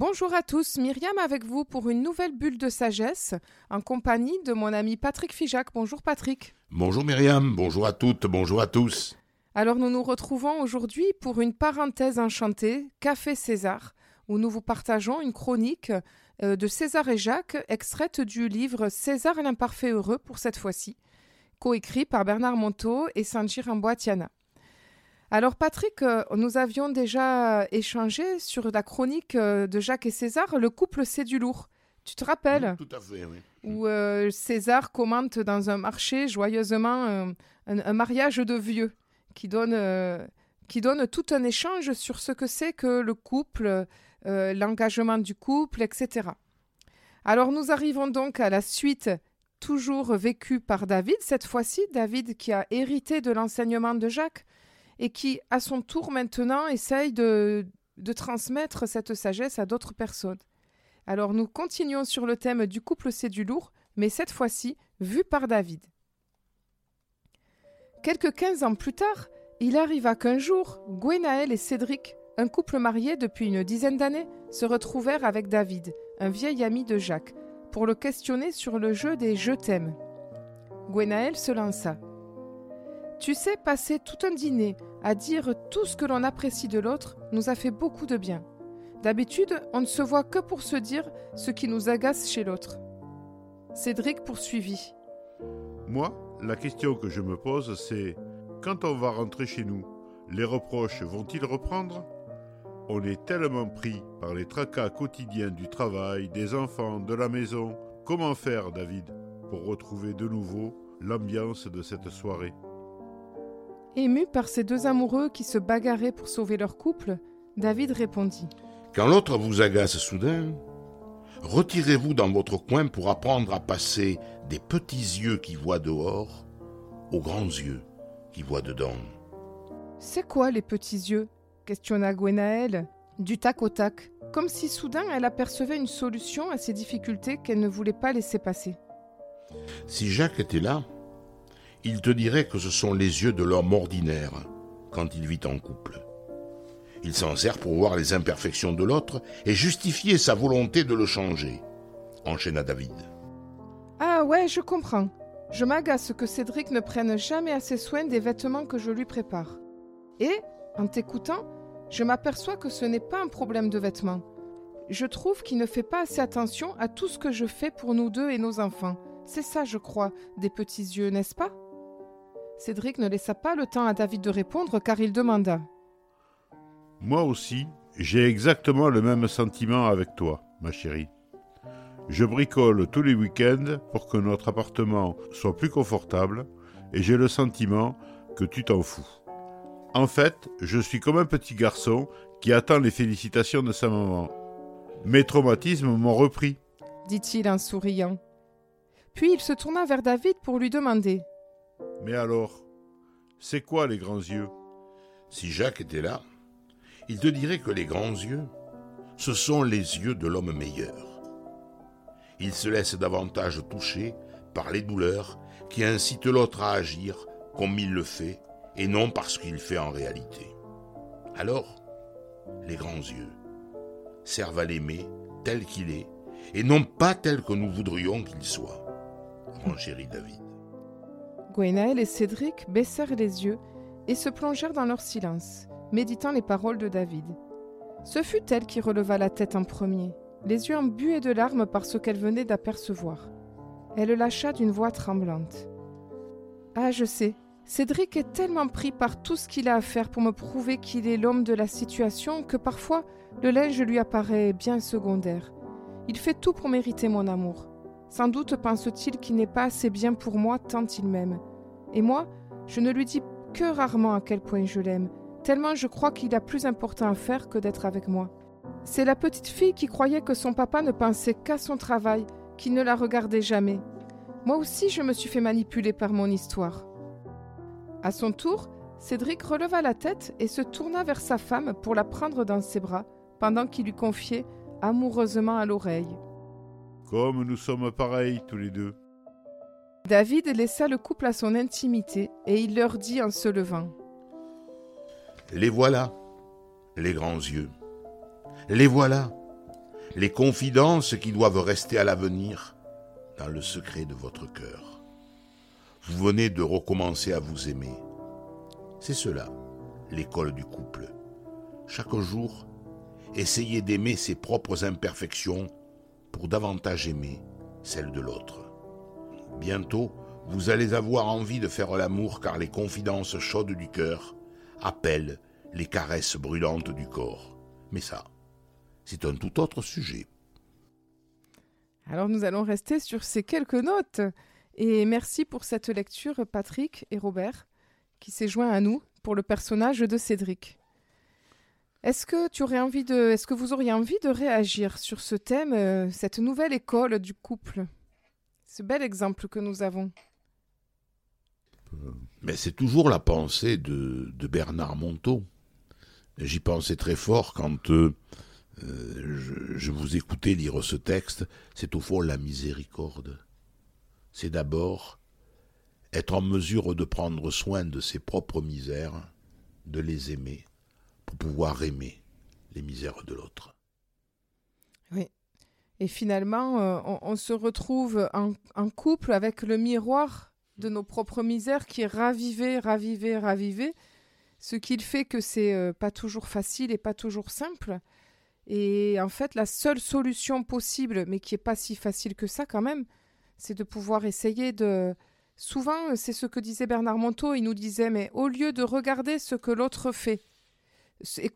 Bonjour à tous, Myriam avec vous pour une nouvelle bulle de sagesse en compagnie de mon ami Patrick Fijac. Bonjour Patrick. Bonjour Myriam, bonjour à toutes, bonjour à tous. Alors nous nous retrouvons aujourd'hui pour une parenthèse enchantée, Café César, où nous vous partageons une chronique euh, de César et Jacques, extraite du livre César l'imparfait heureux pour cette fois-ci, coécrit par Bernard Monteau et Sanjir Amboatiana. Alors Patrick, euh, nous avions déjà échangé sur la chronique euh, de Jacques et César, le couple c'est du lourd. Tu te rappelles Tout à fait, oui. Où euh, César commente dans un marché joyeusement un, mariage de vieux qui donne, qui donne tout un échange sur ce que c'est que le couple, l'engagement du couple, etc. Alors nous arrivons donc à la suite toujours vécue par David, cette fois-ci David qui a hérité de l'enseignement de Jacques et qui, à son tour maintenant, essaye de, transmettre cette sagesse à d'autres personnes. Alors nous continuons sur le thème du couple c'est du lourd, mais cette fois-ci vu par David. Quelques quinze ans plus tard, il arriva qu'un jour, Gwenaël et Cédric, un couple marié depuis une dizaine d'années, se retrouvèrent avec David, un vieil ami de Jacques, pour le questionner sur le jeu des Je t'aime. Gwenaël se lança. Tu sais, passer tout un dîner à dire tout ce que l'on apprécie de l'autre nous a fait beaucoup de bien. D'habitude, on ne se voit que pour se dire ce qui nous agace chez l'autre. Cédric poursuivit. Moi, la question que je me pose, c'est quand on va rentrer chez nous, les reproches vont-ils reprendre? On est tellement pris par les tracas quotidiens du travail, des enfants, de la maison. Comment faire, David, pour retrouver de nouveau l'ambiance de cette soirée? Ému par ces deux amoureux qui se bagarraient pour sauver leur couple, David répondit Quand l'autre vous agace soudain, retirez-vous dans votre coin pour apprendre à passer des petits yeux qui voient dehors aux grands yeux qui voient dedans. C'est quoi les petits yeux? Questionna Gwenaël, du tac au tac, comme si soudain elle apercevait une solution à ces difficultés qu'elle ne voulait pas laisser passer. Si Jacques était là, il te dirait que ce sont les yeux de l'homme ordinaire quand il vit en couple. Il s'en sert pour voir les imperfections de l'autre et justifier sa volonté de le changer, enchaîna David. Ah ouais, je comprends. Je m'agace que Cédric ne prenne jamais assez soin des vêtements que je lui prépare. Et, en t'écoutant, je m'aperçois que ce n'est pas un problème de vêtements. Je trouve qu'il ne fait pas assez attention à tout ce que je fais pour nous deux et nos enfants. C'est ça, je crois, des petits yeux, n'est-ce pas? Cédric ne laissa pas le temps à David de répondre car il demanda. Moi aussi, j'ai exactement le même sentiment avec toi, ma chérie. Je bricole tous les week-ends pour que notre appartement soit plus confortable et j'ai le sentiment que tu t'en fous. En fait, je suis comme un petit garçon qui attend les félicitations de sa maman. Mes traumatismes m'ont repris, dit-il en souriant. Puis il se tourna vers David pour lui demander. Mais alors, c'est quoi les grands yeux? Si Jacques était là, il te dirait que les grands yeux, ce sont les yeux de l'homme meilleur. Il se laisse davantage toucher par les douleurs qui incitent l'autre à agir comme il le fait et non parce qu'il fait en réalité. Alors, les grands yeux servent à l'aimer tel qu'il est et non pas tel que nous voudrions qu'il soit. Mon chéri David. Gwenaël et Cédric baissèrent les yeux et se plongèrent dans leur silence, méditant les paroles de David. Ce fut elle qui releva la tête en premier, les yeux embués de larmes par ce qu'elle venait d'apercevoir. Elle lâcha d'une voix tremblante. Ah, je sais, Cédric est tellement pris par tout ce qu'il a à faire pour me prouver qu'il est l'homme de la situation que parfois le linge lui apparaît bien secondaire. Il fait tout pour mériter mon amour. Sans doute pense-t-il qu'il n'est pas assez bien pour moi tant il m'aime. Et moi, je ne lui dis que rarement à quel point je l'aime, tellement je crois qu'il a plus important à faire que d'être avec moi. C'est la petite fille qui croyait que son papa ne pensait qu'à son travail, qu'il ne la regardait jamais. Moi aussi, je me suis fait manipuler par mon histoire. À son tour, Cédric releva la tête et se tourna vers sa femme pour la prendre dans ses bras, pendant qu'il lui confiait amoureusement à l'oreille. Comme nous sommes pareils tous les deux. David laissa le couple à son intimité et il leur dit en se levant. Les voilà, les grands yeux. Les voilà, les confidences qui doivent rester à l'avenir dans le secret de votre cœur. Vous venez de recommencer à vous aimer. C'est cela, l'école du couple. Chaque jour, essayez d'aimer ses propres imperfections pour davantage aimer celles de l'autre. Bientôt, vous allez avoir envie de faire l'amour car les confidences chaudes du cœur appellent les caresses brûlantes du corps. Mais ça, c'est un tout autre sujet. Alors nous allons rester sur ces quelques notes. Et merci pour cette lecture, Patrick et Robert, qui s'est joint à nous pour le personnage de Cédric. Est-ce que tu aurais envie de, est-ce que vous auriez envie de réagir sur ce thème, euh, cette nouvelle école du couple, ce bel exemple que nous avons Mais c'est toujours la pensée de, Bernard Monteau. J'y pensais très fort quand euh, je, je, vous écoutais lire ce texte. C'est au fond la miséricorde. C'est d'abord être en mesure de prendre soin de ses propres misères, de les aimer, pour pouvoir aimer les misères de l'autre. Oui. Et finalement, euh, on, se retrouve en, couple avec le miroir de nos propres misères qui est ravivé, ravivé, ravivé, ce qui fait que c'est euh, pas toujours facile et pas toujours simple. Et en fait, la seule solution possible, mais qui est pas si facile que ça quand même, c'est de pouvoir essayer de, Souvent, c'est ce que disait Bernard Monteau, il nous disait, mais au lieu de regarder ce que l'autre fait,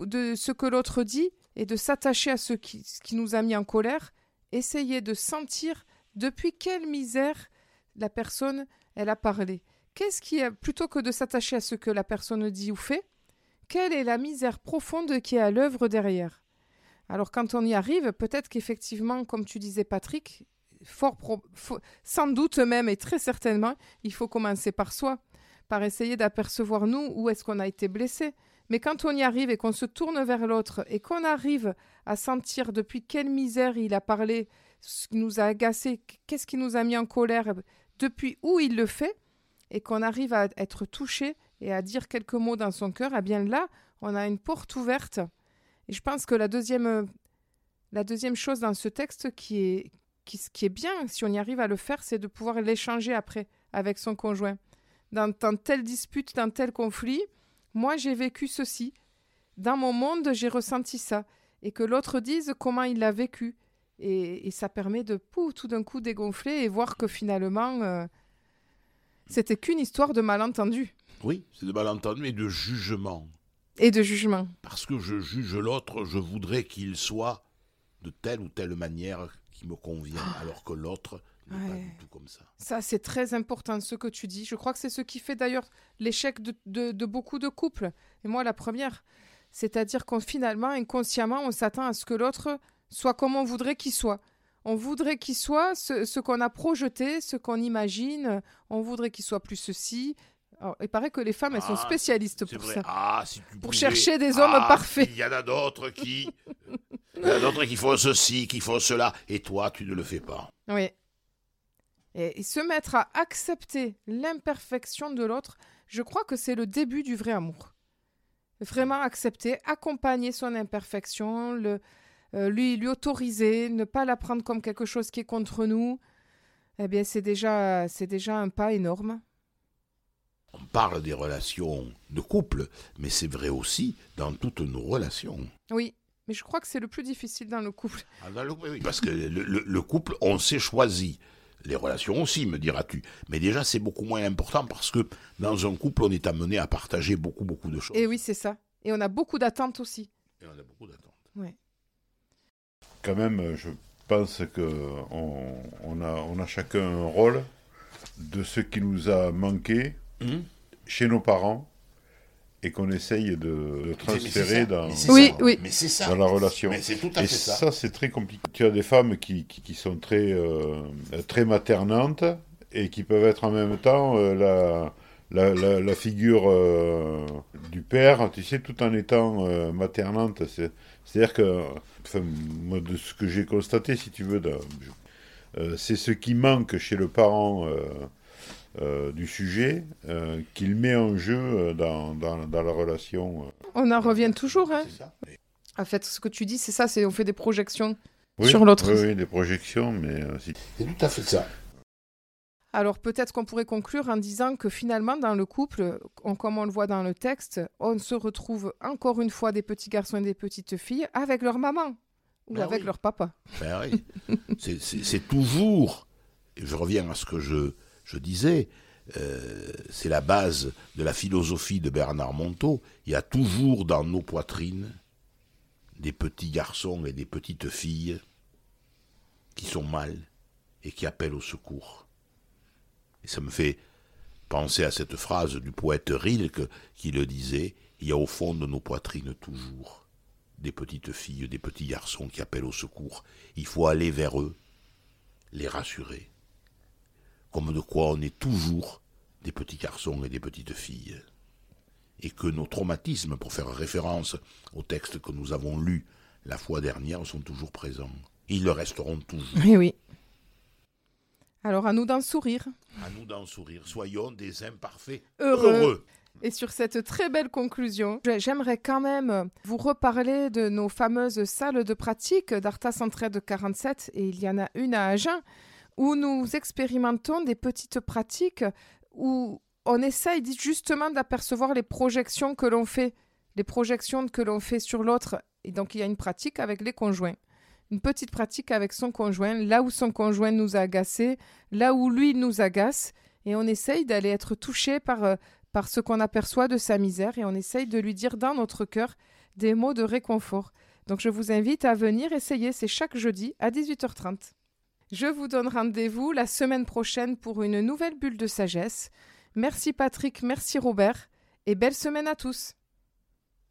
de ce que l'autre dit, et de s'attacher à ce qui, nous a mis en colère, essayez de sentir depuis quelle misère la personne, elle a parlé. Qu'est-ce qui est, plutôt que de s'attacher à ce que la personne dit ou fait, quelle est la misère profonde qui est à l'œuvre derrière? Alors quand on y arrive, peut-être qu'effectivement, comme tu disais Patrick, fort, sans doute même et très certainement, il faut commencer par soi, par essayer d'apercevoir nous où est-ce qu'on a été blessé? Mais quand on y arrive et qu'on se tourne vers l'autre et qu'on arrive à sentir depuis quelle misère il a parlé, ce qui nous a agacé, qu'est-ce qui nous a mis en colère, depuis où il le fait, et qu'on arrive à être touché et à dire quelques mots dans son cœur, eh bien là, on a une porte ouverte. Et je pense que la deuxième, la deuxième chose dans ce texte qui est, qui est bien, si on y arrive à le faire, c'est de pouvoir l'échanger après avec son conjoint. Dans, telle dispute, dans tel conflit, moi j'ai vécu ceci. Dans mon monde, j'ai ressenti ça. Et que l'autre dise comment il l'a vécu. Et, ça permet de tout d'un coup dégonfler et voir que finalement, euh, c'était qu'une histoire de malentendu. Oui, c'est de malentendu et de jugement. Et de jugement. Parce que je juge l'autre, je voudrais qu'il soit de telle ou telle manière qui me convient, ah. alors que l'autre n'est pas du tout comme ça. Ça, c'est très important ce que tu dis. Je crois que c'est ce qui fait d'ailleurs l'échec de, de, beaucoup de couples. Et moi, la première. C'est-à-dire qu'on finalement, inconsciemment, on s'attend à ce que l'autre soit comme on voudrait qu'il soit. On voudrait qu'il soit ce, ce qu'on a projeté, ce qu'on imagine. On voudrait qu'il soit plus ceci, il paraît que les femmes, elles sont ah, spécialistes pour ça. Ah, pour chercher des hommes ah, parfaits. Il y en a d'autres qui. il y en a d'autres qui font ceci, qui font cela. Et toi, tu ne le fais pas. Oui. Et, se mettre à accepter l'imperfection de l'autre, je crois que c'est le début du vrai amour. Vraiment accepter, accompagner son imperfection, le, euh, lui, lui autoriser, ne pas la prendre comme quelque chose qui est contre nous. Eh bien, c'est déjà, c'est déjà un pas énorme. On parle des relations de couple, mais c'est vrai aussi dans toutes nos relations. Oui, mais je crois que c'est le plus difficile dans le couple. Ah, oui, parce que le, couple, on s'est choisi. Les relations aussi, me diras-tu. Mais déjà, c'est beaucoup moins important parce que dans un couple, on est amené à partager beaucoup, beaucoup de choses. Et oui, c'est ça. Et on a beaucoup d'attentes aussi. Et on a beaucoup d'attentes. Ouais. Quand même, je pense qu'on on a, on a chacun un rôle de ce qui nous a manqué Hmm? chez nos parents et qu'on essaye de, transférer dans, oui, oui. dans la relation. et ça, c'est très compliqué. Tu as des femmes qui, qui, sont très, euh, très maternantes et qui peuvent être en même temps euh, la, la, la, figure euh, du père, tu sais, tout en étant maternante. C'est-à-dire que, moi, de ce que j'ai constaté, si tu veux, c'est ce qui manque chez le parent euh, du sujet euh, qu'il met en jeu euh, dans, dans, dans, la relation. On en revient toujours. Hein. En fait, ce que tu dis, c'est ça, c'est on fait des projections sur l'autre. Oui, oui, des projections, mais C'est tout à fait ça. Alors peut-être qu'on pourrait conclure en disant que finalement dans le couple, on- comme on le voit dans le texte, on se retrouve encore une fois des petits garçons et des petites filles avec leur maman ou Ben avec oui. leur papa. Ben oui. C'est- toujours, et je reviens à ce que je, je disais, euh, c'est la base de la philosophie de Bernard Monteau. Il y a toujours dans nos poitrines des petits garçons et des petites filles qui sont mal et qui appellent au secours. Et ça me fait penser à cette phrase du poète Rilke qui le disait, il y a au fond de nos poitrines toujours des petites filles, des petits garçons qui appellent au secours. Il faut aller vers eux, les rassurer. Comme de quoi on est toujours des petits garçons et des petites filles. Et que nos traumatismes, pour faire référence au texte que nous avons lu la fois dernière, sont toujours présents. Ils le resteront toujours. Oui, oui. Alors à nous d'en sourire. À nous d'en sourire. Soyons des imparfaits Heureux. heureux. Et sur cette très belle conclusion, j'aimerais quand même vous reparler de nos fameuses salles de pratique d'Arta Centraide 47, et il y en a une à Agen, où nous expérimentons des petites pratiques où on essaye justement d'apercevoir les projections que l'on fait, les projections que l'on fait sur l'autre. Et donc il y a une pratique avec les conjoints. Une petite pratique avec son conjoint, là où son conjoint nous a agacés, là où lui nous agace, et on essaye d'aller être touché par, euh, par ce qu'on aperçoit de sa misère et on essaye de lui dire dans notre cœur des mots de réconfort. Donc je vous invite à venir essayer, c'est chaque jeudi à 18h30. Je vous donne rendez-vous la semaine prochaine pour une nouvelle bulle de sagesse. Merci Patrick, merci Robert et belle semaine à tous.